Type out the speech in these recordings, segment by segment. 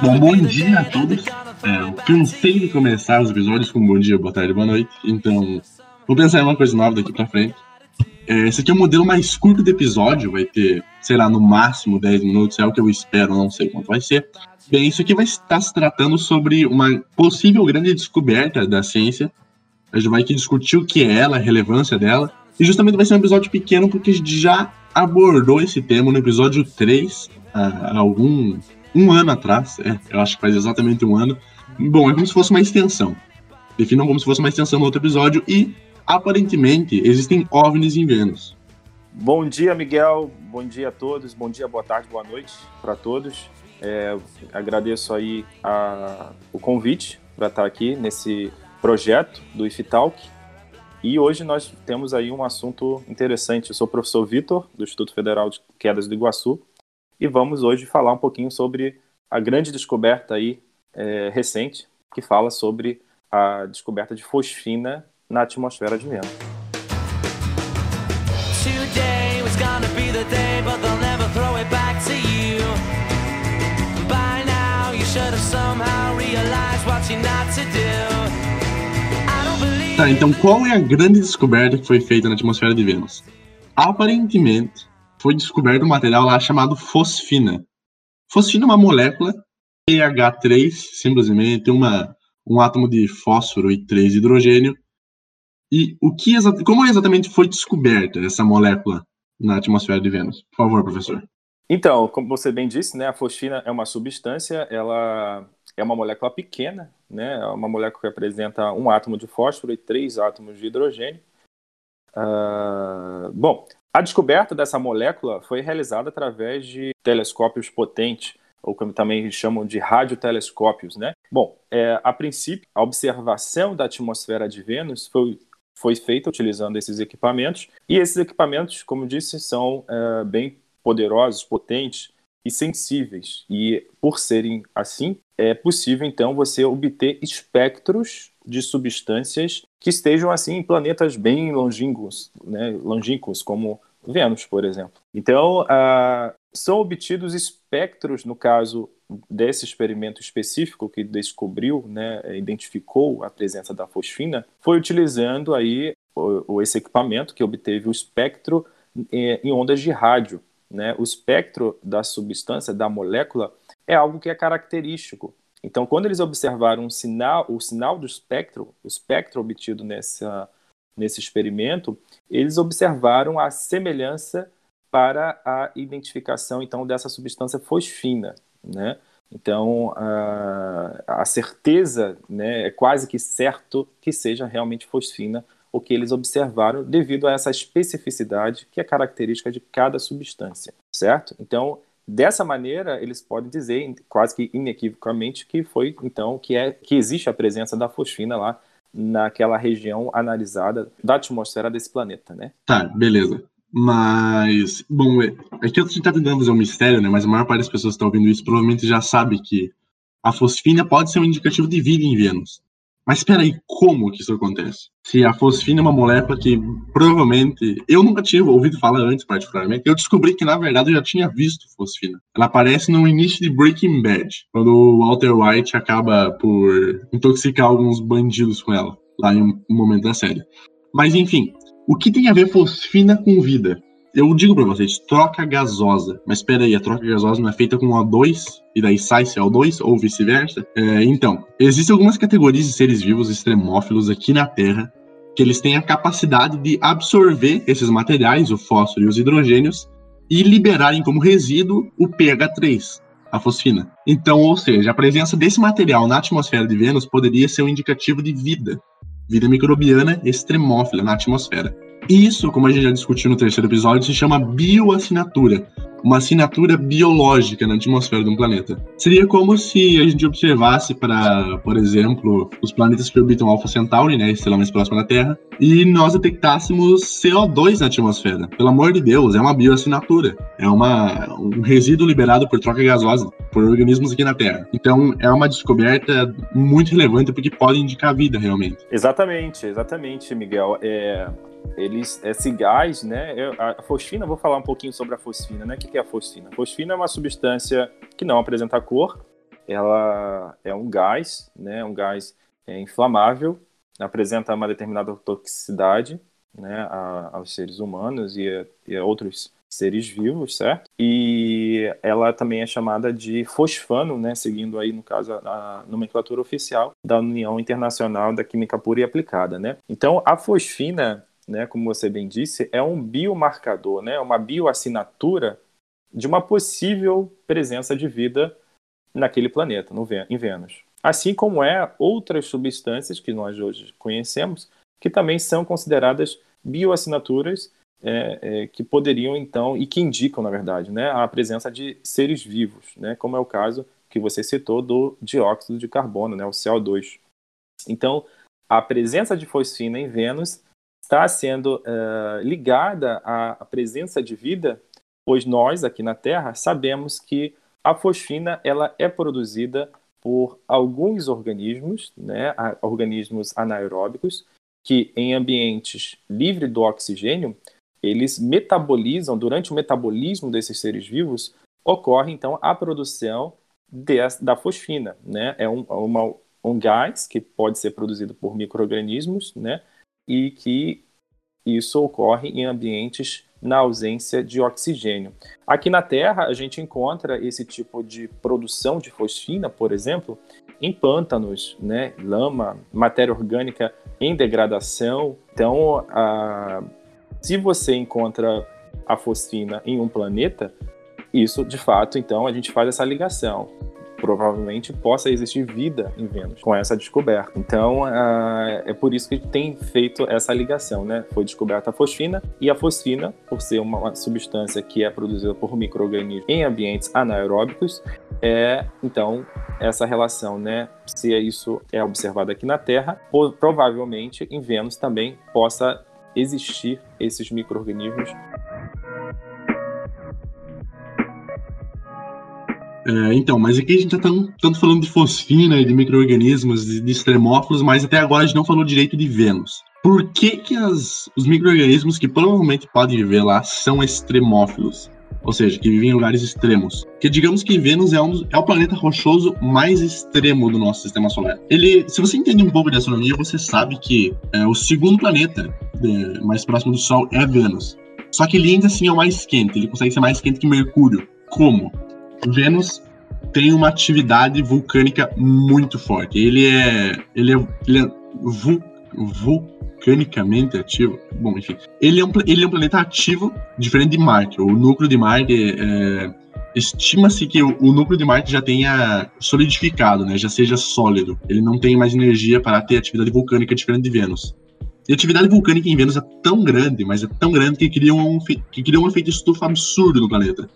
Bom, bom dia a todos. É, eu cansei de começar os episódios com bom dia, boa tarde, boa noite. Então, vou pensar em uma coisa nova daqui pra frente. É, esse aqui é o modelo mais curto do episódio, vai ter, sei lá, no máximo 10 minutos, é o que eu espero, não sei quanto vai ser. Bem, isso aqui vai estar se tratando sobre uma possível grande descoberta da ciência. A gente vai aqui discutir o que é ela, a relevância dela. E justamente vai ser um episódio pequeno porque a gente já abordou esse tema no episódio 3, há algum um ano atrás, é, eu acho que faz exatamente um ano. Bom, é como se fosse uma extensão. Definam como se fosse uma extensão no outro episódio e, aparentemente, existem OVNIs em Vênus. Bom dia, Miguel. Bom dia a todos. Bom dia, boa tarde, boa noite para todos. É, agradeço aí a, o convite para estar aqui nesse projeto do IFTalk. E hoje nós temos aí um assunto interessante. Eu sou o professor Vitor, do Instituto Federal de Quedas do Iguaçu, e vamos hoje falar um pouquinho sobre a grande descoberta aí é, recente que fala sobre a descoberta de fosfina na atmosfera de Vênus. Tá, então qual é a grande descoberta que foi feita na atmosfera de Vênus? Aparentemente, foi descoberto um material lá chamado fosfina. Fosfina é uma molécula PH3, simplesmente uma, um átomo de fósforo e três hidrogênio. E o que como exatamente foi descoberta essa molécula na atmosfera de Vênus? Por favor, professor. Então, como você bem disse, né, a fosfina é uma substância, ela é uma molécula pequena, né, é uma molécula que apresenta um átomo de fósforo e três átomos de hidrogênio. Uh, bom, a descoberta dessa molécula foi realizada através de telescópios potentes, ou como também chamam de radiotelescópios, né? Bom, é, a princípio, a observação da atmosfera de Vênus foi, foi feita utilizando esses equipamentos, e esses equipamentos, como disse, são é, bem poderosos, potentes e sensíveis. E por serem assim, é possível então você obter espectros de substâncias que estejam assim em planetas bem longínquos, né, longínquos como Vênus, por exemplo. Então, são obtidos espectros, no caso desse experimento específico que descobriu, né, identificou a presença da fosfina, foi utilizando aí o, esse equipamento que obteve o espectro em, em ondas de rádio. Né? O espectro da substância, da molécula, é algo que é característico então, quando eles observaram um sinal, o sinal do espectro, o espectro obtido nessa, nesse experimento, eles observaram a semelhança para a identificação então dessa substância fosfina, né? Então, a, a certeza né, é quase que certo que seja realmente fosfina o que eles observaram devido a essa especificidade que é característica de cada substância, certo? Então, Dessa maneira, eles podem dizer, quase que inequivocamente, que foi então que é que existe a presença da fosfina lá naquela região analisada da atmosfera desse planeta, né? Tá, beleza. Mas, bom, é, é que a gente tá tentando fazer um mistério, né? Mas a maior parte das pessoas que estão ouvindo isso provavelmente já sabe que a fosfina pode ser um indicativo de vida em Vênus. Mas espera aí, como que isso acontece? Se a fosfina é uma molécula que provavelmente eu nunca tinha ouvido falar antes, particularmente, eu descobri que na verdade eu já tinha visto fosfina. Ela aparece no início de Breaking Bad, quando o Walter White acaba por intoxicar alguns bandidos com ela, lá em um momento da série. Mas enfim, o que tem a ver fosfina com vida? Eu digo para vocês, troca gasosa. Mas espera aí, a troca gasosa não é feita com O2 e daí sai CO2 ou vice-versa? É, então, existem algumas categorias de seres vivos extremófilos aqui na Terra que eles têm a capacidade de absorver esses materiais, o fósforo e os hidrogênios, e liberarem como resíduo o pH3, a fosfina. Então, ou seja, a presença desse material na atmosfera de Vênus poderia ser um indicativo de vida, vida microbiana extremófila na atmosfera. Isso, como a gente já discutiu no terceiro episódio, se chama bioassinatura, uma assinatura biológica na atmosfera de um planeta. Seria como se a gente observasse para, por exemplo, os planetas que orbitam Alpha Centauri, né, estrela mais próxima da Terra, e nós detectássemos CO2 na atmosfera. Pelo amor de Deus, é uma bioassinatura. É uma, um resíduo liberado por troca gasosa por organismos aqui na Terra. Então, é uma descoberta muito relevante porque pode indicar vida realmente. Exatamente, exatamente, Miguel. É, eles, esse gás, né? A fosfina, vou falar um pouquinho sobre a fosfina, né? O que é a fosfina? A fosfina é uma substância que não apresenta cor, ela é um gás, né? Um gás é, inflamável, apresenta uma determinada toxicidade, né? A, aos seres humanos e a, e a outros seres vivos, certo? E ela também é chamada de fosfano, né, seguindo aí no caso a, a, nomenclatura oficial da União Internacional da Química Pura e Aplicada, né? Então a fosfina né, como você bem disse, é um biomarcador, né, uma bioassinatura de uma possível presença de vida naquele planeta, no, em Vênus. Assim como é outras substâncias que nós hoje conhecemos, que também são consideradas bioassinaturas é, é, que poderiam então e que indicam, na verdade, né, a presença de seres vivos, né, como é o caso que você citou do dióxido de carbono, né, o CO2. Então, a presença de fosfina em Vênus está sendo uh, ligada à presença de vida, pois nós aqui na Terra sabemos que a fosfina ela é produzida por alguns organismos, né, organismos anaeróbicos, que em ambientes livres do oxigênio, eles metabolizam, durante o metabolismo desses seres vivos, ocorre então a produção de, da fosfina. Né? É um, uma, um gás que pode ser produzido por micro-organismos, né? E que isso ocorre em ambientes na ausência de oxigênio. Aqui na Terra, a gente encontra esse tipo de produção de fosfina, por exemplo, em pântanos, né, lama, matéria orgânica em degradação. Então, a... se você encontra a fosfina em um planeta, isso de fato, então, a gente faz essa ligação provavelmente possa existir vida em Vênus com essa descoberta. Então, uh, é por isso que tem feito essa ligação, né? Foi descoberta a fosfina e a fosfina, por ser uma, substância que é produzida por micro-organismos em ambientes anaeróbicos, é então essa relação, né? Se isso é observado aqui na Terra, provavelmente em Vênus também possa existir esses micro-organismos É, então, mas aqui a gente está tanto falando de fosfina, de micro-organismos, de, de extremófilos, mas até agora a gente não falou direito de Vênus. Por que, que as, os micro-organismos que provavelmente podem viver lá são extremófilos? Ou seja, que vivem em lugares extremos. Porque digamos que Vênus é, um, é o planeta rochoso mais extremo do nosso sistema solar. Ele, se você entende um pouco de astronomia, você sabe que é, o segundo planeta é, mais próximo do Sol é Vênus. Só que ele ainda assim é o mais quente, ele consegue ser mais quente que Mercúrio. Como? Vênus tem uma atividade vulcânica muito forte. Ele é, ele é, ele é vul, vulcanicamente ativo. Bom, enfim, ele é, um, ele é um planeta ativo, diferente de Marte. O núcleo de Marte é, estima-se que o, o, núcleo de Marte já tenha solidificado, né? Já seja sólido. Ele não tem mais energia para ter atividade vulcânica diferente de Vênus. E a atividade vulcânica em Vênus é tão grande, mas é tão grande que cria um, que cria um efeito estufa absurdo no planeta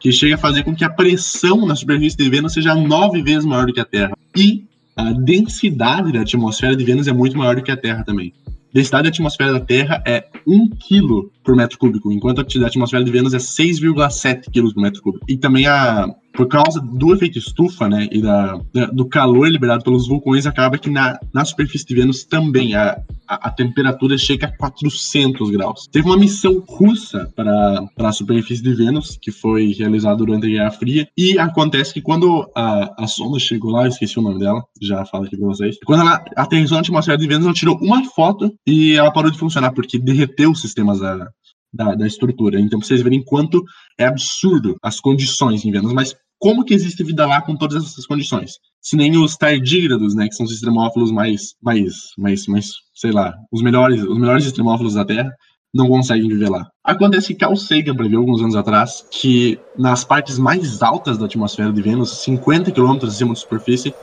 que chega a fazer com que a pressão na superfície de Vênus seja nove vezes maior do que a Terra. E a densidade da atmosfera de Vênus é muito maior do que a Terra também. A densidade da atmosfera da Terra é 1 kg por metro cúbico, enquanto a atmosfera de Vênus é 6,7 kg por metro cúbico. E também a por causa do efeito estufa, né, e da, da, do calor liberado pelos vulcões, acaba que na, na superfície de Vênus também a, a, a, temperatura chega a 400 graus. Teve uma missão russa para a superfície de Vênus, que foi realizada durante a Guerra Fria, e acontece que quando a, a sonda chegou lá, esqueci o nome dela, já falo aqui para vocês, quando ela aterrissou na atmosfera de Vênus, ela tirou uma foto e ela parou de funcionar, porque derreteu os sistemas da, da, da estrutura. Então, vocês verem quanto é absurdo as condições em Vênus. Mas como que existe vida lá com todas essas condições? Se nem os tardígrados, né, que são os extremófilos mais, mais, mais, mais, sei lá, os melhores, os melhores extremófilos da Terra, não conseguem viver lá. Acontece que Carl Sagan previu alguns anos atrás que nas partes mais altas da atmosfera de Vênus, 50 km acima da superfície,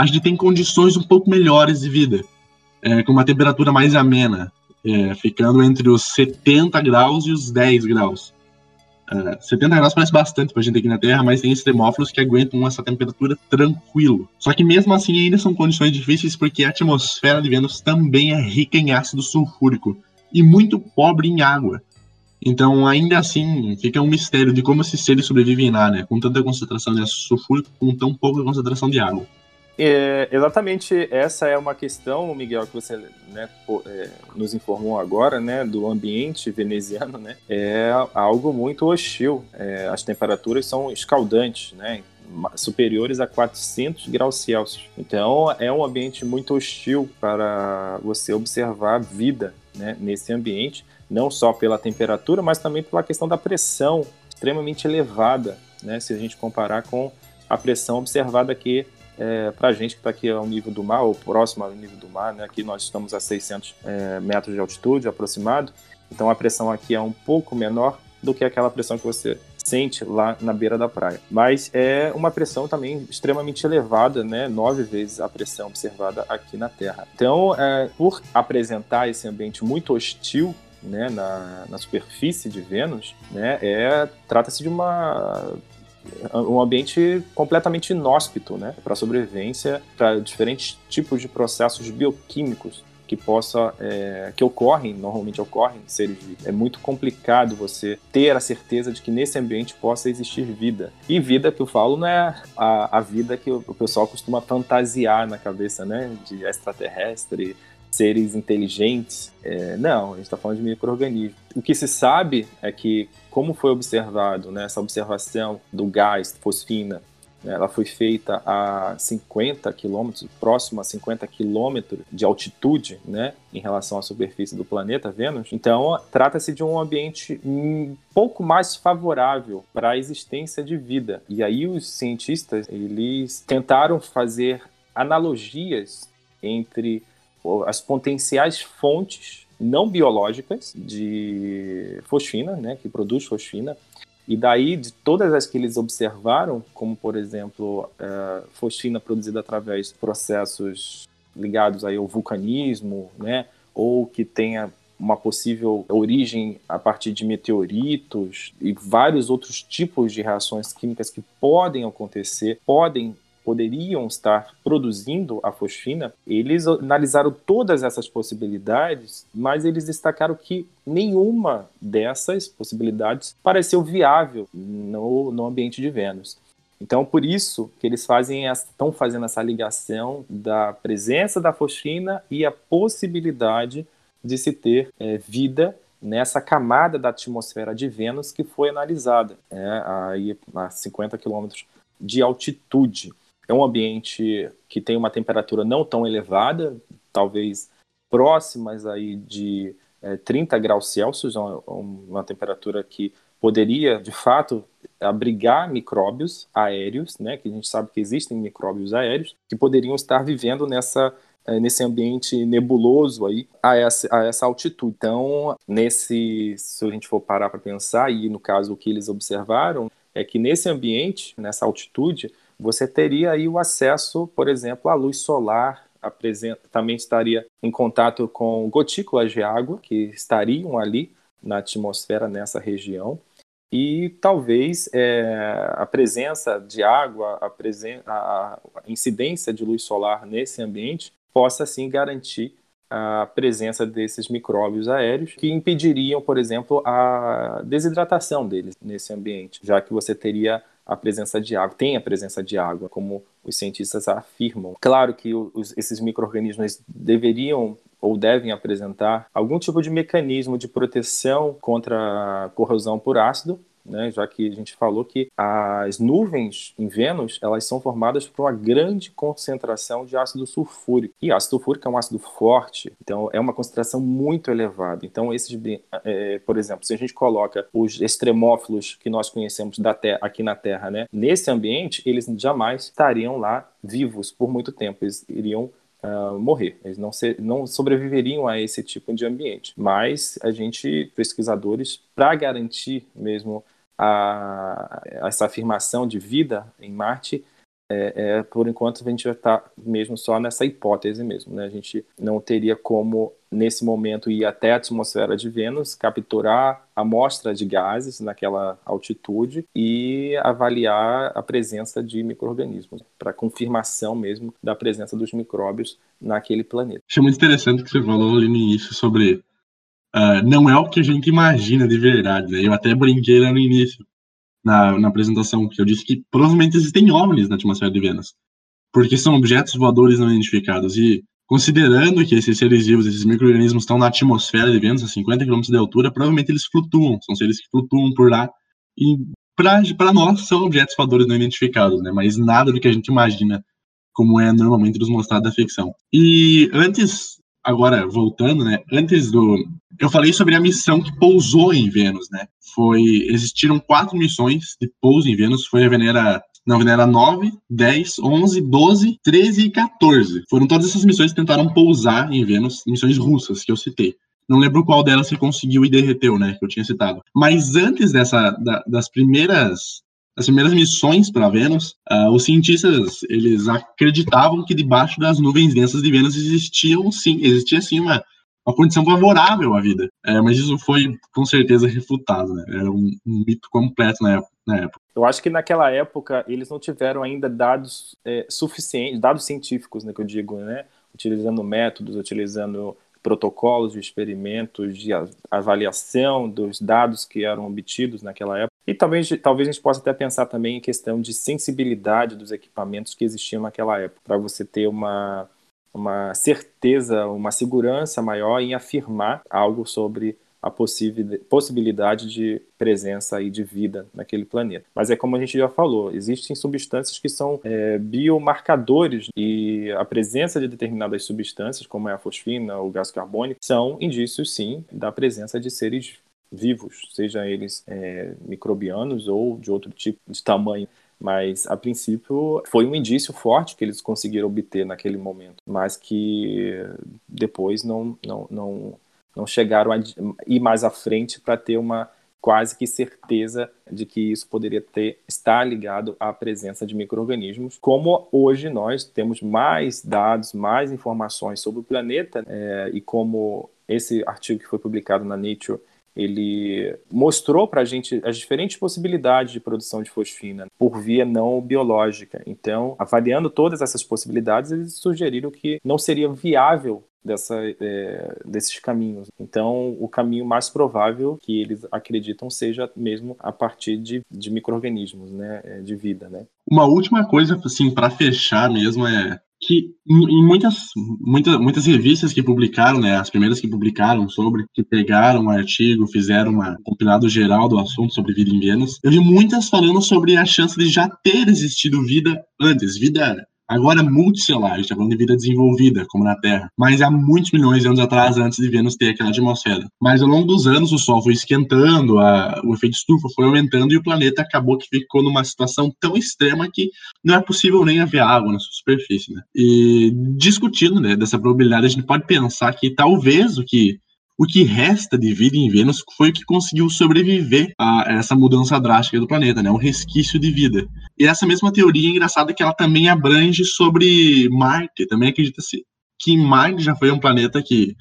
a gente tem condições um pouco melhores de vida, é, com uma temperatura mais amena, é, ficando entre os 70 graus e os 10 graus. É, 70 graus parece bastante pra gente aqui na Terra, mas tem extremófilos que aguentam essa temperatura tranquilo. Só que mesmo assim ainda são condições difíceis porque a atmosfera de Vênus também é rica em ácido sulfúrico e muito pobre em água. Então, ainda assim, fica um mistério de como esses seres sobrevivem lá, né? Com tanta concentração de ácido sulfúrico, com tão pouca concentração de água. É, exatamente essa é uma questão, Miguel, que você né, é, nos informou agora, né, do ambiente veneziano, né, é algo muito hostil. É, as temperaturas são escaldantes, né, superiores a 400 graus Celsius. Então, é um ambiente muito hostil para você observar vida né, nesse ambiente, não só pela temperatura, mas também pela questão da pressão extremamente elevada, né, se a gente comparar com a pressão observada aqui é, para a gente que está aqui ao nível do mar, ou próximo ao nível do mar, né? aqui nós estamos a 600 é, metros de altitude aproximado, então a pressão aqui é um pouco menor do que aquela pressão que você sente lá na beira da praia. Mas é uma pressão também extremamente elevada, né? nove vezes a pressão observada aqui na Terra. Então, é, por apresentar esse ambiente muito hostil né, na, na, superfície de Vênus, né, é, trata-se de uma um ambiente completamente inóspito né, para sobrevivência, para diferentes tipos de processos bioquímicos que possa é, que ocorrem normalmente ocorrem em seres vivos. É muito complicado você ter a certeza de que nesse ambiente possa existir vida. E vida que eu falo não é a, a vida que o, o pessoal costuma fantasiar na cabeça né de extraterrestre seres inteligentes. É, não, a gente está falando de microorganismos. O que se sabe é que, como foi observado, né, essa observação do gás fosfina, né, ela foi feita a 50 quilômetros, próximo a 50 quilômetros de altitude, né, em relação à superfície do planeta Vênus. Então, trata-se de um ambiente um pouco mais favorável para a existência de vida. E aí os cientistas, eles tentaram fazer analogias entre as potenciais fontes não biológicas de fosfina, né, que produz fosfina, e daí de todas as que eles observaram, como por exemplo uh, fosfina produzida através de processos ligados aí ao vulcanismo, né, ou que tenha uma possível origem a partir de meteoritos e vários outros tipos de reações químicas que podem acontecer, podem poderiam estar produzindo a fosfina, eles analisaram todas essas possibilidades, mas eles destacaram que nenhuma dessas possibilidades pareceu viável no, no ambiente de Vênus. Então, por isso que eles fazem estão fazendo essa ligação da presença da fosfina e a possibilidade de se ter é, vida nessa camada da atmosfera de Vênus que foi analisada é, aí a 50 quilômetros de altitude. É um ambiente que tem uma temperatura não tão elevada, talvez próximas aí de é, 30 graus Celsius, uma, uma temperatura que poderia, de fato, abrigar micróbios aéreos, né, que a gente sabe que existem micróbios aéreos, que poderiam estar vivendo nessa é, nesse ambiente nebuloso aí a essa, a essa altitude. Então, nesse, se a gente for parar para pensar, e no caso o que eles observaram, é que nesse ambiente, nessa altitude, você teria aí o acesso, por exemplo, à luz solar, também estaria em contato com gotículas de água que estariam ali na atmosfera nessa região. E talvez é, a presença de água, a, presen a, incidência de luz solar nesse ambiente possa sim garantir a presença desses micróbios aéreos que impediriam, por exemplo, a desidratação deles nesse ambiente, já que você teria a presença de água, tem a presença de água, como os cientistas afirmam. Claro que os, esses micro-organismos deveriam ou devem apresentar algum tipo de mecanismo de proteção contra corrosão por ácido, né, já que a gente falou que as nuvens em Vênus elas são formadas por uma grande concentração de ácido sulfúrico. E ácido sulfúrico é um ácido forte, então é uma concentração muito elevada. Então, esses, é, por exemplo, se a gente coloca os extremófilos que nós conhecemos da terra, aqui na Terra, né, nesse ambiente, eles jamais estariam lá vivos por muito tempo. Eles iriam uh, morrer. Eles não, ser, não sobreviveriam a esse tipo de ambiente. Mas a gente, pesquisadores, para garantir mesmo a, essa afirmação de vida em Marte, é, é, por enquanto a gente vai estar tá mesmo só nessa hipótese mesmo, né? A gente não teria como nesse momento, ir até a atmosfera de Vênus, capturar amostra de gases naquela altitude e avaliar a presença de micro-organismos, para confirmação mesmo da presença dos micróbios naquele planeta. Achei muito interessante que você falou ali no início sobre uh, não é o que a gente imagina de verdade. Né? Eu até brinquei lá no início, na, na apresentação, que eu disse que provavelmente existem OVNIs na atmosfera de Vênus, porque são objetos voadores não identificados. E considerando que esses seres vivos, esses micro-organismos estão na atmosfera de Vênus, a 50 km de altura, provavelmente eles flutuam, são seres que flutuam por lá. E para nós são objetos voadores não identificados, né? mas nada do que a gente imagina como é normalmente nos mostrado da ficção. E antes agora voltando, né? Antes do eu falei sobre a missão que pousou em Vênus, né? Foi existiram quatro missões de pouso em Vênus, foi a Venera não, Venera 9, 10, 11, 12, 13 e 14. Foram todas essas missões que tentaram pousar em Vênus, missões russas que eu citei. Não lembro qual delas você conseguiu e derreteu, né? Que eu tinha citado. Mas antes dessa, da, das primeiras as primeiras missões para Vênus, uh, os cientistas eles acreditavam que debaixo das nuvens densas de Vênus existiam sim, existia sim uma, uma condição favorável à vida. É, mas isso foi com certeza refutado, né? Era um, um mito completo na época, na época. Eu acho que naquela época eles não tiveram ainda dados é, suficientes, dados científicos, né, que eu digo, né? Utilizando métodos, utilizando protocolos de experimentos, de avaliação dos dados que eram obtidos naquela época. E talvez, talvez a gente possa até pensar também em questão de sensibilidade dos equipamentos que existiam naquela época, para você ter uma, uma certeza, uma segurança maior em afirmar algo sobre a possibilidade de presença aí de vida naquele planeta. Mas é como a gente já falou, existem substâncias que são é, biomarcadores e a presença de determinadas substâncias, como é a fosfina, o gás carbônico, são indícios, sim, da presença de seres vivos, seja eles é, microbianos ou de outro tipo de tamanho. Mas, a princípio, foi um indício forte que eles conseguiram obter naquele momento, mas que depois não, não, não não chegaram a ir mais à frente para ter uma quase que certeza de que isso poderia ter estar ligado à presença de microrganismos. Como hoje nós temos mais dados, mais informações sobre o planeta é, e como esse artigo que foi publicado na Nature ele mostrou para a gente as diferentes possibilidades de produção de fosfina por via não biológica. Então, avaliando todas essas possibilidades, eles sugeriram que não seria viável dessa, é, desses caminhos. Então, o caminho mais provável que eles acreditam seja mesmo a partir de, de micro-organismos, né, é, de vida, né. Uma última coisa, assim, para fechar mesmo, é que em muitas, muitas, muitas revistas que publicaram, né, as primeiras que publicaram sobre, que pegaram um artigo, fizeram uma, um compilado geral do assunto sobre vida em Vênus, eu vi muitas falando sobre a chance de já ter existido vida antes, vida Agora, multicelular, a gente está falando de vida desenvolvida, como na Terra, mas há muitos milhões de anos atrás, antes de Vênus ter aquela atmosfera. Mas ao longo dos anos, o Sol foi esquentando, a, o efeito estufa foi aumentando e o planeta acabou que ficou numa situação tão extrema que não é possível nem haver água na sua superfície. Né? E discutindo né, dessa probabilidade, a gente pode pensar que talvez o que o que resta de vida em Vênus foi o que conseguiu sobreviver a essa mudança drástica do planeta, né? Um resquício de vida. E essa mesma teoria é engraçada que ela também abrange sobre Marte. Também acredita-se que Marte já foi um planeta que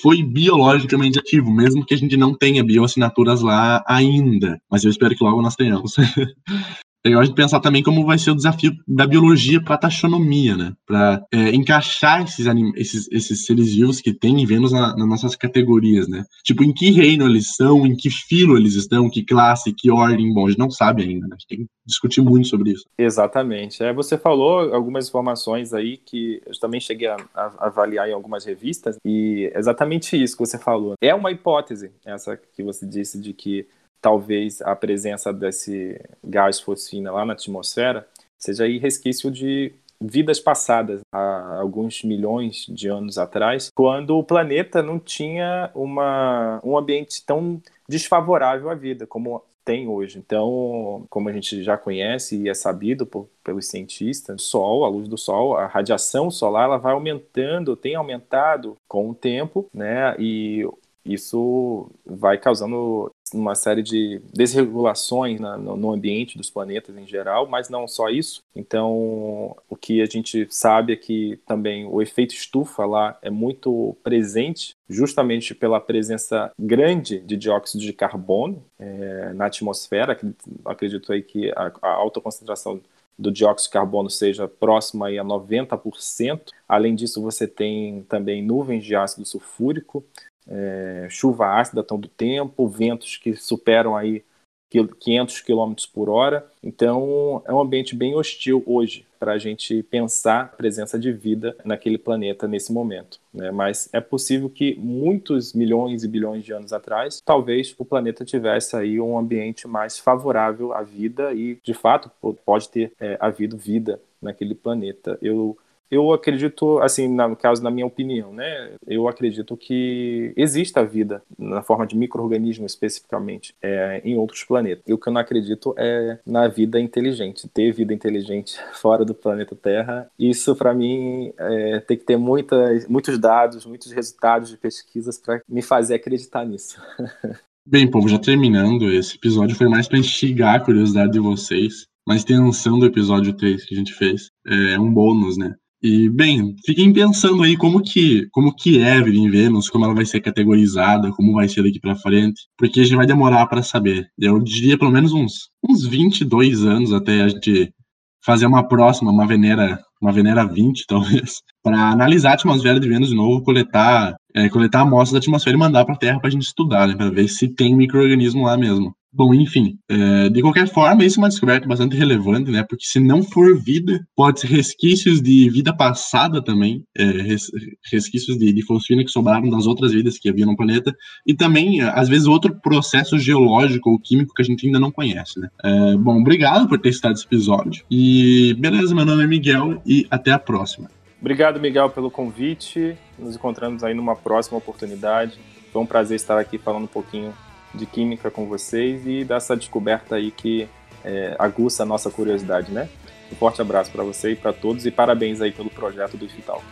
foi biologicamente ativo, mesmo que a gente não tenha bioassinaturas lá ainda. Mas eu espero que logo nós tenhamos. legal a gente pensar também como vai ser o desafio da biologia para a taxonomia, né? Para é, encaixar esses, esses, esses, seres vivos que tem em Vênus na, nas nossas categorias, né? Tipo, em que reino eles são, em que filo eles estão, que classe, que ordem. Bom, a gente não sabe ainda, né? A gente tem que discutir muito sobre isso. Exatamente. É, você falou algumas informações aí que eu também cheguei a, a avaliar em algumas revistas e exatamente isso que você falou. É uma hipótese, essa que você disse, de que talvez a presença desse gás fosfina lá na atmosfera seja aí resquício de vidas passadas, há alguns milhões de anos atrás, quando o planeta não tinha uma, um ambiente tão desfavorável à vida como tem hoje. Então, como a gente já conhece e é sabido por, pelos cientistas, o Sol, a luz do Sol, a radiação solar, ela vai aumentando, tem aumentado com o tempo, né? E isso vai causando uma série de desregulações na, no, no, ambiente dos planetas em geral, mas não só isso. Então, o que a gente sabe é que também o efeito estufa lá é muito presente, justamente pela presença grande de dióxido de carbono é, na atmosfera. Acredito aí que a, a alta concentração do dióxido de carbono seja próxima aí a 90%. Além disso, você tem também nuvens de ácido sulfúrico, é, chuva ácida todo tempo, ventos que superam aí 500 km por hora. Então, é um ambiente bem hostil hoje para a gente pensar a presença de vida naquele planeta nesse momento. Né? Mas é possível que muitos milhões e bilhões de anos atrás, talvez o planeta tivesse aí um ambiente mais favorável à vida e, de fato, pode ter é, havido vida naquele planeta. Eu eu acredito, assim, no caso, na minha opinião, né? Eu acredito que exista vida na forma de microorganismo especificamente é, em outros planetas. E o que eu não acredito é na vida inteligente, ter vida inteligente fora do planeta Terra. Isso, para mim, é, tem que ter muitas, muitos dados, muitos resultados de pesquisas para me fazer acreditar nisso. Bem, povo, já terminando, esse episódio foi mais para instigar a curiosidade de vocês. Mas extensão do episódio 3 que a gente fez é um bônus, né? E, bem, fiquem pensando aí como que, como que é vida em Vênus, como ela vai ser categorizada, como vai ser daqui para frente, porque a gente vai demorar para saber. Eu diria pelo menos uns, uns 22 anos até a gente fazer uma próxima, uma Venera, uma Venera 20, talvez, para analisar a atmosfera de Vênus de novo, coletar, é, coletar amostras da atmosfera e mandar para a Terra para a gente estudar, né, para ver se tem microorganismo lá mesmo. Bom, enfim, é, de qualquer forma, isso é uma descoberta bastante relevante, né? Porque se não for vida, pode ser resquícios de vida passada também, é, res, resquícios de, de fosfina que sobraram das outras vidas que havia no planeta, e também, às vezes, outro processo geológico ou químico que a gente ainda não conhece, né? É, bom, obrigado por ter estado esse episódio. E beleza, meu nome é Miguel e até a próxima. Obrigado, Miguel, pelo convite. Nos encontramos aí numa próxima oportunidade. Foi um prazer estar aqui falando um pouquinho de química com vocês e dessa descoberta aí que é, aguça a nossa curiosidade, né? Um forte abraço para você e para todos e parabéns aí pelo projeto do Vital.